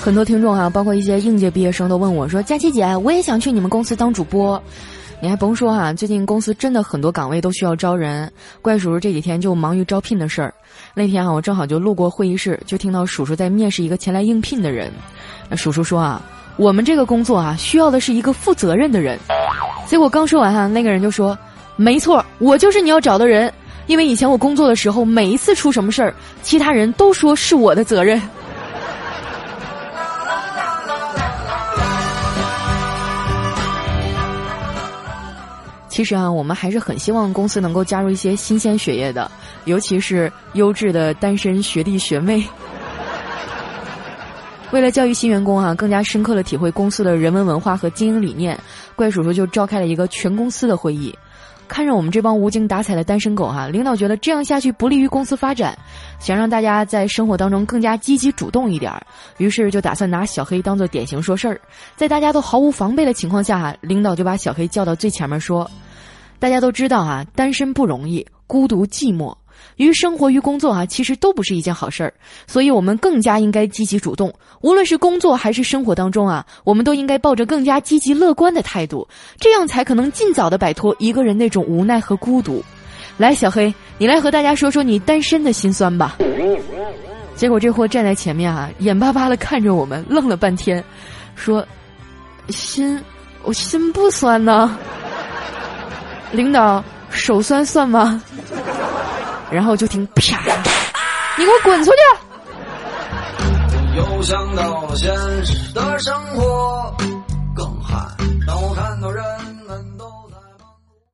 很多听众啊，包括一些应届毕业生都问我说：“佳琪姐，我也想去你们公司当主播。”你还甭说哈，最近公司真的很多岗位都需要招人。怪叔叔这几天就忙于招聘的事儿。那天啊，我正好就路过会议室，就听到叔叔在面试一个前来应聘的人。那叔叔说啊：“我们这个工作啊，需要的是一个负责任的人。”结果刚说完哈，那个人就说：“没错，我就是你要找的人。因为以前我工作的时候，每一次出什么事儿，其他人都说是我的责任。”其实啊，我们还是很希望公司能够加入一些新鲜血液的，尤其是优质的单身学弟学妹。为了教育新员工啊，更加深刻的体会公司的人文文化和经营理念，怪叔叔就召开了一个全公司的会议。看着我们这帮无精打采的单身狗哈，领导觉得这样下去不利于公司发展，想让大家在生活当中更加积极主动一点儿，于是就打算拿小黑当做典型说事儿。在大家都毫无防备的情况下哈，领导就把小黑叫到最前面说。大家都知道啊，单身不容易，孤独寂寞，于生活于工作啊，其实都不是一件好事儿。所以，我们更加应该积极主动，无论是工作还是生活当中啊，我们都应该抱着更加积极乐观的态度，这样才可能尽早的摆脱一个人那种无奈和孤独。来，小黑，你来和大家说说你单身的心酸吧。结果这货站在前面啊，眼巴巴的看着我们，愣了半天，说：“心，我心不酸呢。”领导，手酸算吗？然后就听啪，你给我滚出去！又想到了现实的生活。